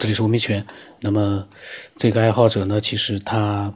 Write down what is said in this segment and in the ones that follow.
这里是吴明泉。那么这个爱好者呢，其实他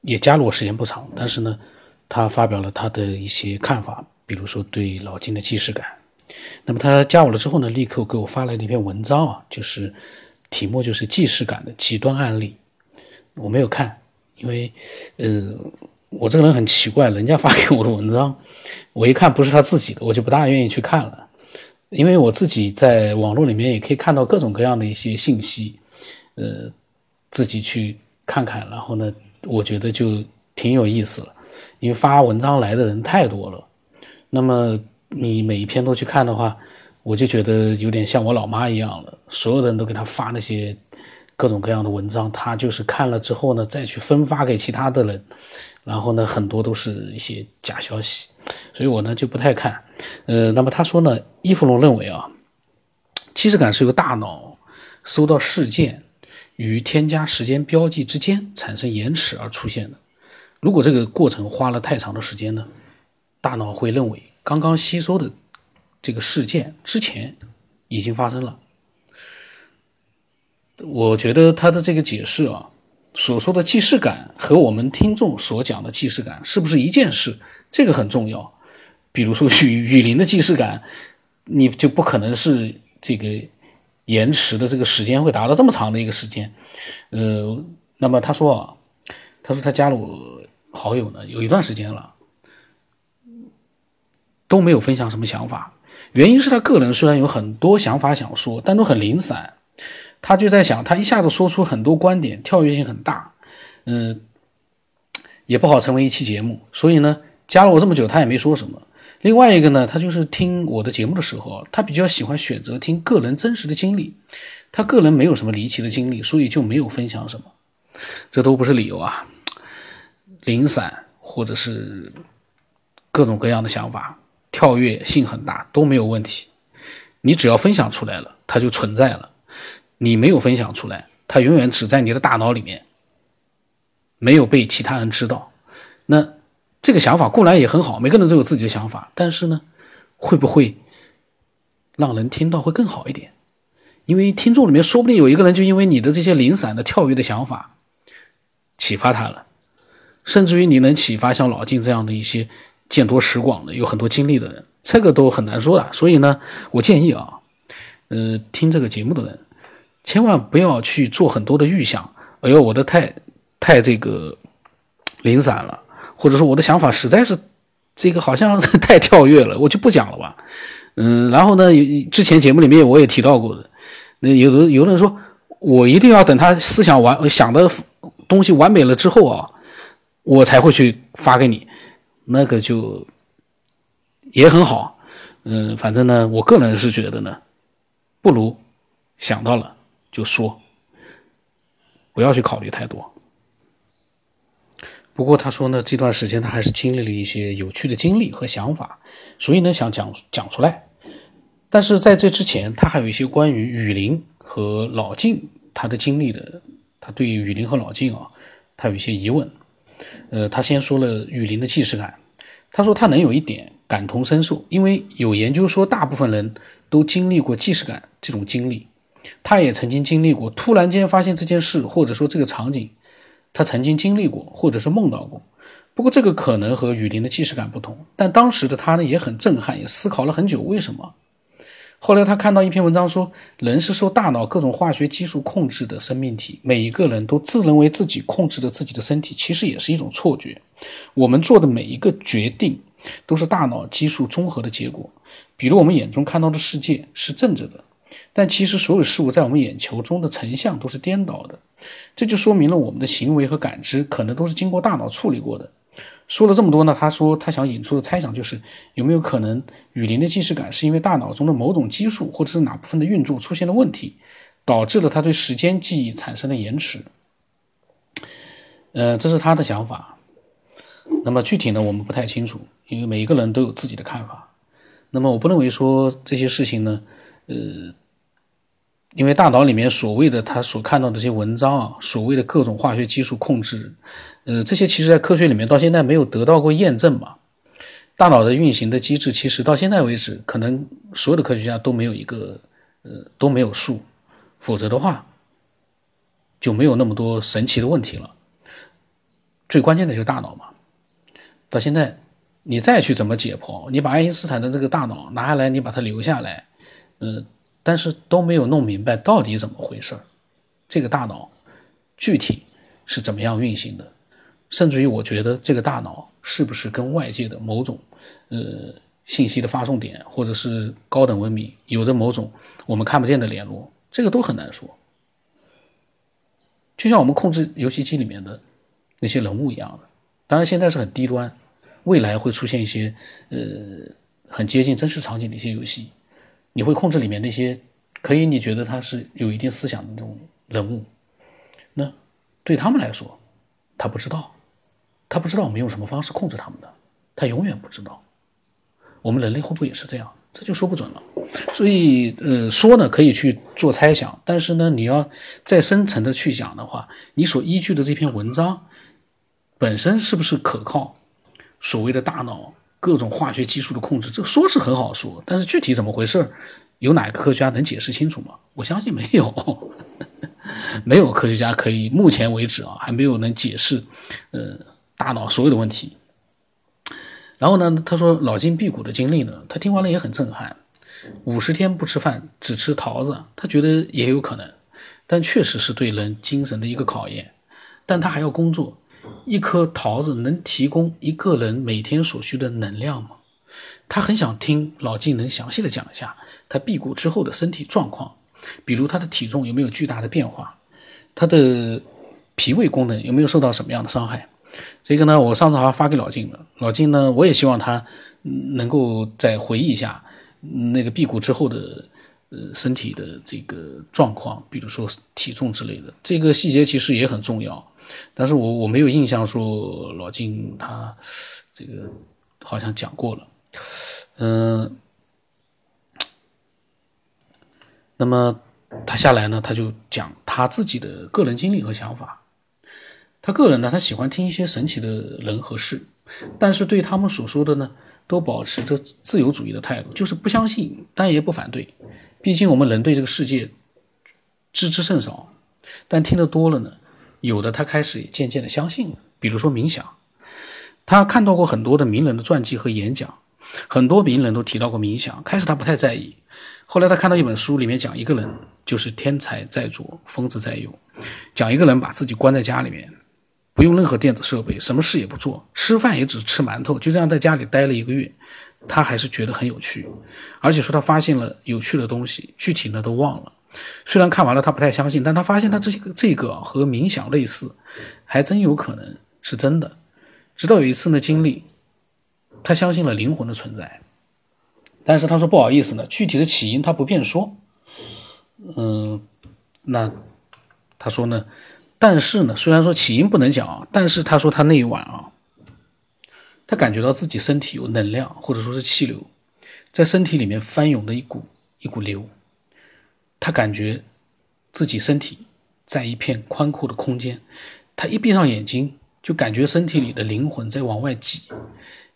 也加入我时间不长，但是呢，他发表了他的一些看法，比如说对老金的既视感。那么他加我了之后呢，立刻给我发来了一篇文章啊，就是题目就是既视感的极端案例。我没有看，因为呃，我这个人很奇怪，人家发给我的文章，我一看不是他自己的，我就不大愿意去看了。因为我自己在网络里面也可以看到各种各样的一些信息，呃，自己去看看，然后呢，我觉得就挺有意思了。因为发文章来的人太多了，那么你每一篇都去看的话，我就觉得有点像我老妈一样了，所有的人都给他发那些各种各样的文章，他就是看了之后呢，再去分发给其他的人，然后呢，很多都是一些假消息。所以我呢就不太看，呃，那么他说呢，伊芙龙认为啊，既视感是由大脑收到事件与添加时间标记之间产生延迟而出现的。如果这个过程花了太长的时间呢，大脑会认为刚刚吸收的这个事件之前已经发生了。我觉得他的这个解释啊。所说的既视感和我们听众所讲的既视感是不是一件事？这个很重要。比如说雨雨林的既视感，你就不可能是这个延迟的这个时间会达到这么长的一个时间。呃，那么他说，他说他加了我好友呢，有一段时间了，都没有分享什么想法。原因是他个人虽然有很多想法想说，但都很零散。他就在想，他一下子说出很多观点，跳跃性很大，嗯，也不好成为一期节目。所以呢，加了我这么久，他也没说什么。另外一个呢，他就是听我的节目的时候，他比较喜欢选择听个人真实的经历。他个人没有什么离奇的经历，所以就没有分享什么。这都不是理由啊，零散或者是各种各样的想法，跳跃性很大都没有问题。你只要分享出来了，它就存在了。你没有分享出来，它永远只在你的大脑里面，没有被其他人知道。那这个想法固然也很好，每个人都有自己的想法，但是呢，会不会让人听到会更好一点？因为听众里面说不定有一个人就因为你的这些零散的跳跃的想法启发他了，甚至于你能启发像老金这样的一些见多识广的、有很多经历的人，这个都很难说的。所以呢，我建议啊，呃，听这个节目的人。千万不要去做很多的预想，哎呦，我的太太这个零散了，或者说我的想法实在是这个好像太跳跃了，我就不讲了吧。嗯，然后呢，之前节目里面我也提到过的，那有的有的人说我一定要等他思想完想的东西完美了之后啊，我才会去发给你，那个就也很好。嗯，反正呢，我个人是觉得呢，不如想到了。就说，不要去考虑太多。不过他说呢，这段时间他还是经历了一些有趣的经历和想法，所以呢想讲讲出来。但是在这之前，他还有一些关于雨林和老静他的经历的，他对雨林和老静啊，他有一些疑问。呃，他先说了雨林的既视感，他说他能有一点感同身受，因为有研究说大部分人都经历过既视感这种经历。他也曾经经历过，突然间发现这件事，或者说这个场景，他曾经经历过，或者是梦到过。不过这个可能和雨林的既视感不同，但当时的他呢也很震撼，也思考了很久为什么。后来他看到一篇文章说，人是受大脑各种化学激素控制的生命体，每一个人都自认为自己控制着自己的身体，其实也是一种错觉。我们做的每一个决定，都是大脑激素综合的结果。比如我们眼中看到的世界是正着的。但其实，所有事物在我们眼球中的成像都是颠倒的，这就说明了我们的行为和感知可能都是经过大脑处理过的。说了这么多呢，他说他想引出的猜想就是，有没有可能雨林的既视感是因为大脑中的某种激素或者是哪部分的运作出现了问题，导致了他对时间记忆产生了延迟？呃，这是他的想法。那么具体呢，我们不太清楚，因为每一个人都有自己的看法。那么我不认为说这些事情呢，呃。因为大脑里面所谓的他所看到的这些文章啊，所谓的各种化学激素控制，呃，这些其实在科学里面到现在没有得到过验证嘛。大脑的运行的机制，其实到现在为止，可能所有的科学家都没有一个呃都没有数，否则的话就没有那么多神奇的问题了。最关键的就是大脑嘛。到现在，你再去怎么解剖，你把爱因斯坦的这个大脑拿下来，你把它留下来，嗯，但是都没有弄明白到底怎么回事儿，这个大脑具体是怎么样运行的，甚至于我觉得这个大脑是不是跟外界的某种呃信息的发送点，或者是高等文明有着某种我们看不见的联络，这个都很难说。就像我们控制游戏机里面的那些人物一样的，当然现在是很低端。未来会出现一些，呃，很接近真实场景的一些游戏，你会控制里面那些可以你觉得他是有一定思想的那种人物，那对他们来说，他不知道，他不知道我们用什么方式控制他们的，他永远不知道。我们人类会不会也是这样？这就说不准了。所以，呃，说呢可以去做猜想，但是呢，你要再深层的去讲的话，你所依据的这篇文章本身是不是可靠？所谓的大脑各种化学激素的控制，这说是很好说，但是具体怎么回事有哪个科学家能解释清楚吗？我相信没有，没有科学家可以，目前为止啊，还没有能解释，呃，大脑所有的问题。然后呢，他说脑筋辟谷的经历呢，他听完了也很震撼，五十天不吃饭，只吃桃子，他觉得也有可能，但确实是对人精神的一个考验，但他还要工作。一颗桃子能提供一个人每天所需的能量吗？他很想听老金能详细的讲一下他辟谷之后的身体状况，比如他的体重有没有巨大的变化，他的脾胃功能有没有受到什么样的伤害？这个呢，我上次还发给老金了。老金呢，我也希望他能够再回忆一下那个辟谷之后的呃身体的这个状况，比如说体重之类的，这个细节其实也很重要。但是我我没有印象说老金他这个好像讲过了，嗯，那么他下来呢，他就讲他自己的个人经历和想法。他个人呢，他喜欢听一些神奇的人和事，但是对他们所说的呢，都保持着自由主义的态度，就是不相信，但也不反对。毕竟我们人对这个世界知之甚少，但听得多了呢。有的他开始也渐渐的相信了，比如说冥想，他看到过很多的名人的传记和演讲，很多名人都提到过冥想。开始他不太在意，后来他看到一本书，里面讲一个人就是天才在左，疯子在右，讲一个人把自己关在家里面，不用任何电子设备，什么事也不做，吃饭也只吃馒头，就这样在家里待了一个月，他还是觉得很有趣，而且说他发现了有趣的东西，具体呢都忘了。虽然看完了他不太相信，但他发现他这个这个和冥想类似，还真有可能是真的。直到有一次呢经历，他相信了灵魂的存在，但是他说不好意思呢，具体的起因他不便说。嗯，那他说呢，但是呢，虽然说起因不能讲啊，但是他说他那一晚啊，他感觉到自己身体有能量或者说是气流，在身体里面翻涌的一股一股流。他感觉自己身体在一片宽阔的空间，他一闭上眼睛，就感觉身体里的灵魂在往外挤，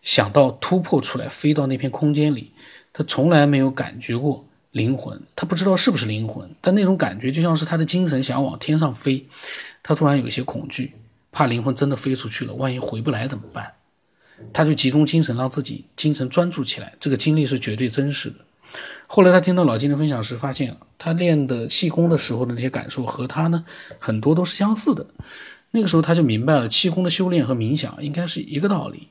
想到突破出来，飞到那片空间里。他从来没有感觉过灵魂，他不知道是不是灵魂，但那种感觉就像是他的精神想往天上飞。他突然有些恐惧，怕灵魂真的飞出去了，万一回不来怎么办？他就集中精神，让自己精神专注起来。这个经历是绝对真实的。后来他听到老金的分享时，发现他练的气功的时候的那些感受和他呢很多都是相似的。那个时候他就明白了，气功的修炼和冥想应该是一个道理。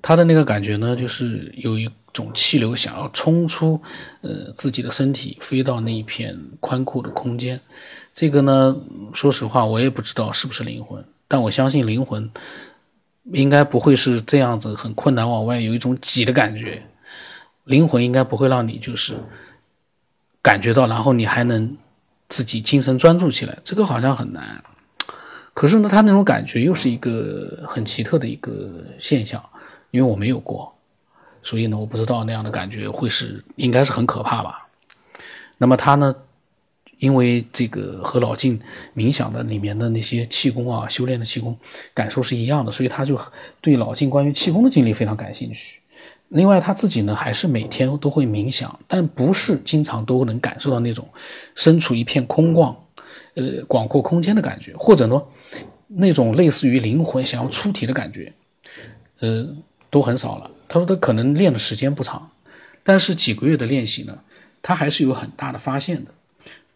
他的那个感觉呢，就是有一种气流想要冲出呃自己的身体，飞到那一片宽阔的空间。这个呢，说实话我也不知道是不是灵魂，但我相信灵魂应该不会是这样子很困难往外有一种挤的感觉。灵魂应该不会让你就是感觉到，然后你还能自己精神专注起来，这个好像很难。可是呢，他那种感觉又是一个很奇特的一个现象，因为我没有过，所以呢，我不知道那样的感觉会是应该是很可怕吧。那么他呢，因为这个和老静冥想的里面的那些气功啊，修炼的气功感受是一样的，所以他就对老静关于气功的经历非常感兴趣。另外他自己呢，还是每天都会冥想，但不是经常都能感受到那种身处一片空旷、呃广阔空间的感觉，或者呢那种类似于灵魂想要出体的感觉，呃，都很少了。他说他可能练的时间不长，但是几个月的练习呢，他还是有很大的发现的。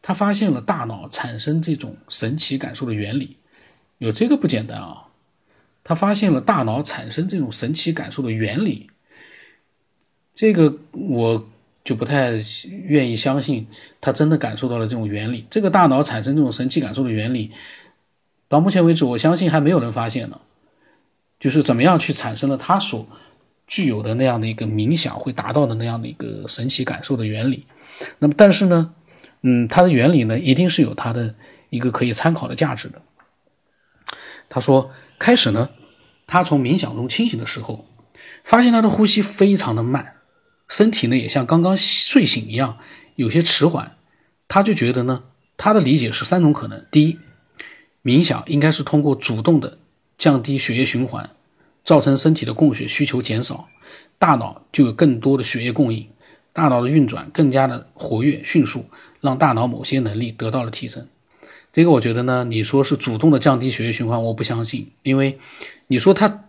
他发现了大脑产生这种神奇感受的原理，有这个不简单啊！他发现了大脑产生这种神奇感受的原理，这个我就不太愿意相信他真的感受到了这种原理。这个大脑产生这种神奇感受的原理，到目前为止，我相信还没有人发现呢。就是怎么样去产生了他所具有的那样的一个冥想会达到的那样的一个神奇感受的原理。那么，但是呢？嗯，它的原理呢，一定是有它的一个可以参考的价值的。他说，开始呢，他从冥想中清醒的时候，发现他的呼吸非常的慢，身体呢也像刚刚睡醒一样，有些迟缓。他就觉得呢，他的理解是三种可能：第一，冥想应该是通过主动的降低血液循环，造成身体的供血需求减少，大脑就有更多的血液供应。大脑的运转更加的活跃迅速，让大脑某些能力得到了提升。这个我觉得呢，你说是主动的降低血液循环，我不相信，因为你说他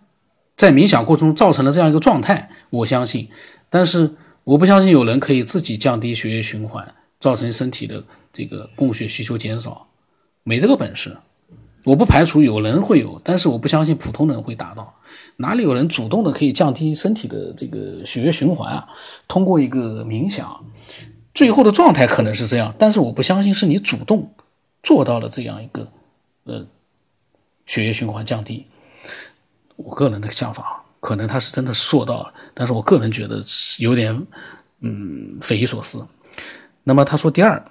在冥想过程中造成了这样一个状态，我相信，但是我不相信有人可以自己降低血液循环，造成身体的这个供血需求减少，没这个本事。我不排除有人会有，但是我不相信普通人会达到。哪里有人主动的可以降低身体的这个血液循环啊？通过一个冥想，最后的状态可能是这样，但是我不相信是你主动做到了这样一个呃血液循环降低。我个人的想法，可能他是真的做到了，但是我个人觉得有点嗯匪夷所思。那么他说第二，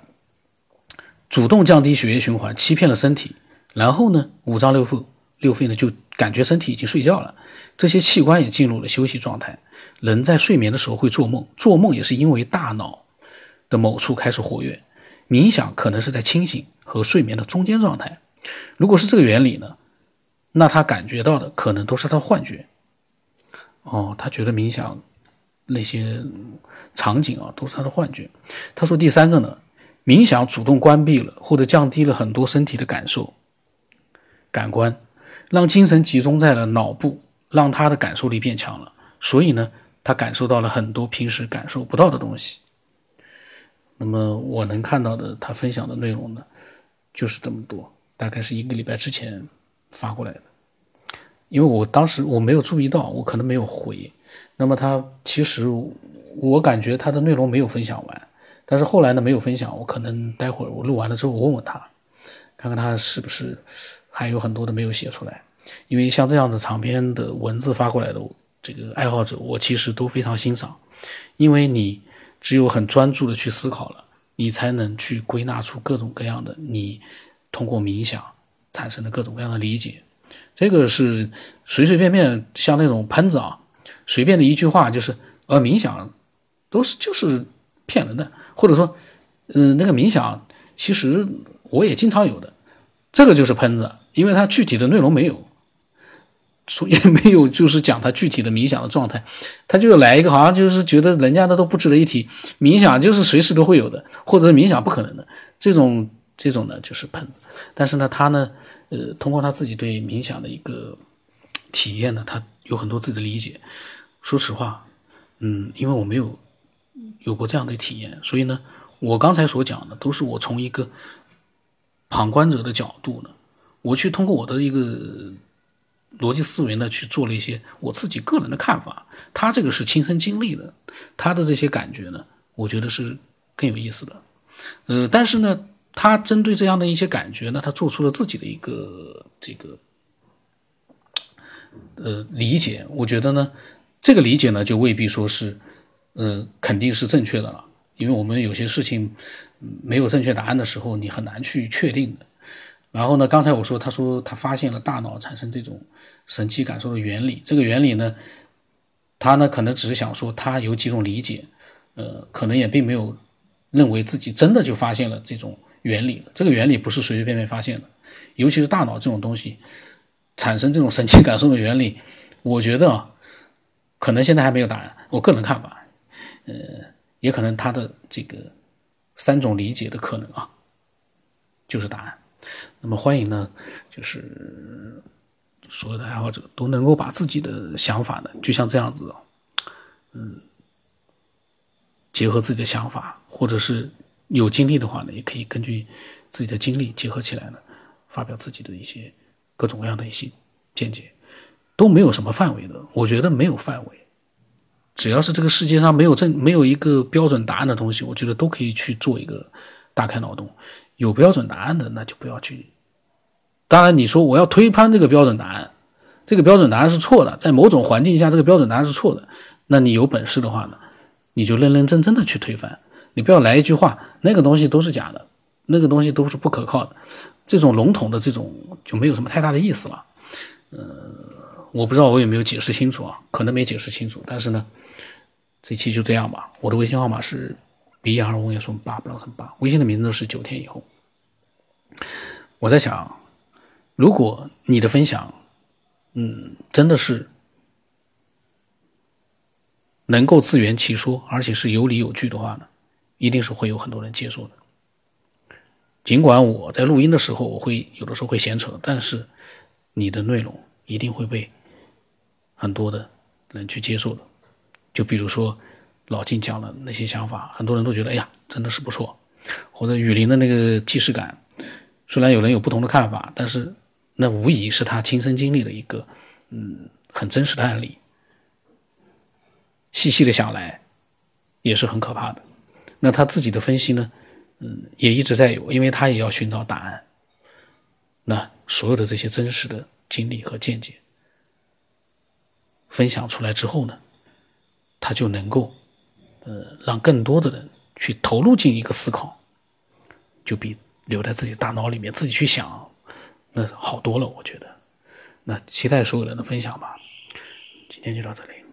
主动降低血液循环，欺骗了身体。然后呢，五脏六腑六肺呢就感觉身体已经睡觉了，这些器官也进入了休息状态。人在睡眠的时候会做梦，做梦也是因为大脑的某处开始活跃。冥想可能是在清醒和睡眠的中间状态。如果是这个原理呢，那他感觉到的可能都是他的幻觉。哦，他觉得冥想那些场景啊都是他的幻觉。他说第三个呢，冥想主动关闭了或者降低了很多身体的感受。感官让精神集中在了脑部，让他的感受力变强了。所以呢，他感受到了很多平时感受不到的东西。那么我能看到的，他分享的内容呢，就是这么多。大概是一个礼拜之前发过来的，因为我当时我没有注意到，我可能没有回。那么他其实我感觉他的内容没有分享完，但是后来呢没有分享，我可能待会儿我录完了之后我问问他，看看他是不是。还有很多的没有写出来，因为像这样的长篇的文字发过来的这个爱好者，我其实都非常欣赏，因为你只有很专注的去思考了，你才能去归纳出各种各样的你通过冥想产生的各种各样的理解。这个是随随便便像那种喷子啊，随便的一句话就是呃冥想都是就是骗人的，或者说嗯那个冥想其实我也经常有的，这个就是喷子。因为它具体的内容没有，所以没有，就是讲他具体的冥想的状态，他就来一个，好像就是觉得人家的都不值得一提，冥想就是随时都会有的，或者冥想不可能的，这种这种呢就是喷子。但是呢，他呢，呃，通过他自己对冥想的一个体验呢，他有很多自己的理解。说实话，嗯，因为我没有有过这样的体验，所以呢，我刚才所讲的都是我从一个旁观者的角度呢。我去通过我的一个逻辑思维呢，去做了一些我自己个人的看法。他这个是亲身经历的，他的这些感觉呢，我觉得是更有意思的。呃，但是呢，他针对这样的一些感觉呢，他做出了自己的一个这个呃理解。我觉得呢，这个理解呢，就未必说是呃肯定是正确的了，因为我们有些事情没有正确答案的时候，你很难去确定的。然后呢？刚才我说，他说他发现了大脑产生这种神奇感受的原理。这个原理呢，他呢可能只是想说他有几种理解，呃，可能也并没有认为自己真的就发现了这种原理。这个原理不是随随便便发现的，尤其是大脑这种东西产生这种神奇感受的原理，我觉得可能现在还没有答案。我个人看法，呃，也可能他的这个三种理解的可能啊，就是答案。那么欢迎呢，就是所有的爱好者都能够把自己的想法呢，就像这样子，嗯，结合自己的想法，或者是有经历的话呢，也可以根据自己的经历结合起来呢，发表自己的一些各种各样的一些见解，都没有什么范围的。我觉得没有范围，只要是这个世界上没有正没有一个标准答案的东西，我觉得都可以去做一个大开脑洞。有标准答案的，那就不要去。当然，你说我要推翻这个标准答案，这个标准答案是错的，在某种环境下，这个标准答案是错的。那你有本事的话呢，你就认认真真的去推翻。你不要来一句话，那个东西都是假的，那个东西都是不可靠的。这种笼统的这种就没有什么太大的意思了。呃，我不知道我有没有解释清楚啊？可能没解释清楚。但是呢，这期就这样吧。我的微信号码是。B R 五也说八不让成八，微信的名字是九天以后。我在想，如果你的分享，嗯，真的是能够自圆其说，而且是有理有据的话呢，一定是会有很多人接受的。尽管我在录音的时候，我会有的时候会闲扯，但是你的内容一定会被很多的人去接受的。就比如说。老金讲的那些想法，很多人都觉得，哎呀，真的是不错。或者雨林的那个既视感，虽然有人有不同的看法，但是那无疑是他亲身经历的一个，嗯，很真实的案例。细细的想来，也是很可怕的。那他自己的分析呢，嗯，也一直在有，因为他也要寻找答案。那所有的这些真实的经历和见解分享出来之后呢，他就能够。呃，让更多的人去投入进一个思考，就比留在自己大脑里面自己去想，那好多了。我觉得，那期待所有人的分享吧。今天就到这里。